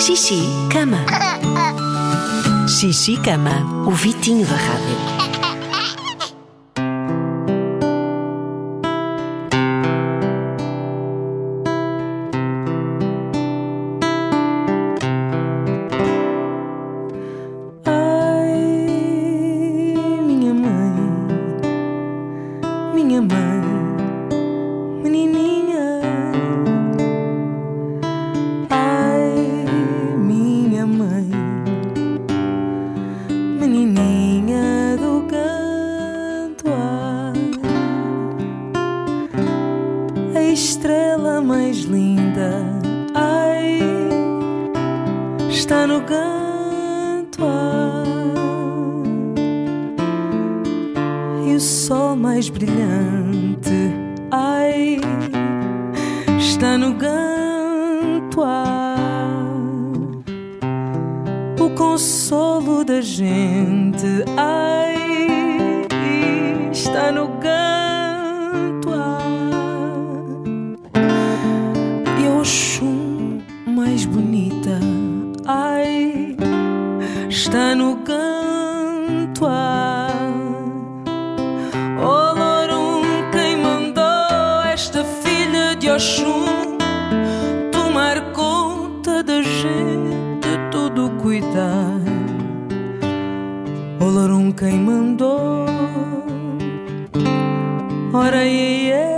Xixi, cama. Xixi, cama. O Vitinho da Rádio. Mais linda. Ai, está no canto. E o sol mais brilhante, ai, está no canto. O consolo da gente, ai, A Oxum mais bonita, ai, está no canto. Ah. Lorum, quem mandou esta filha de Oxum tomar conta da gente, tudo cuidar? Oh, Lorum, quem mandou? Ora, e eu?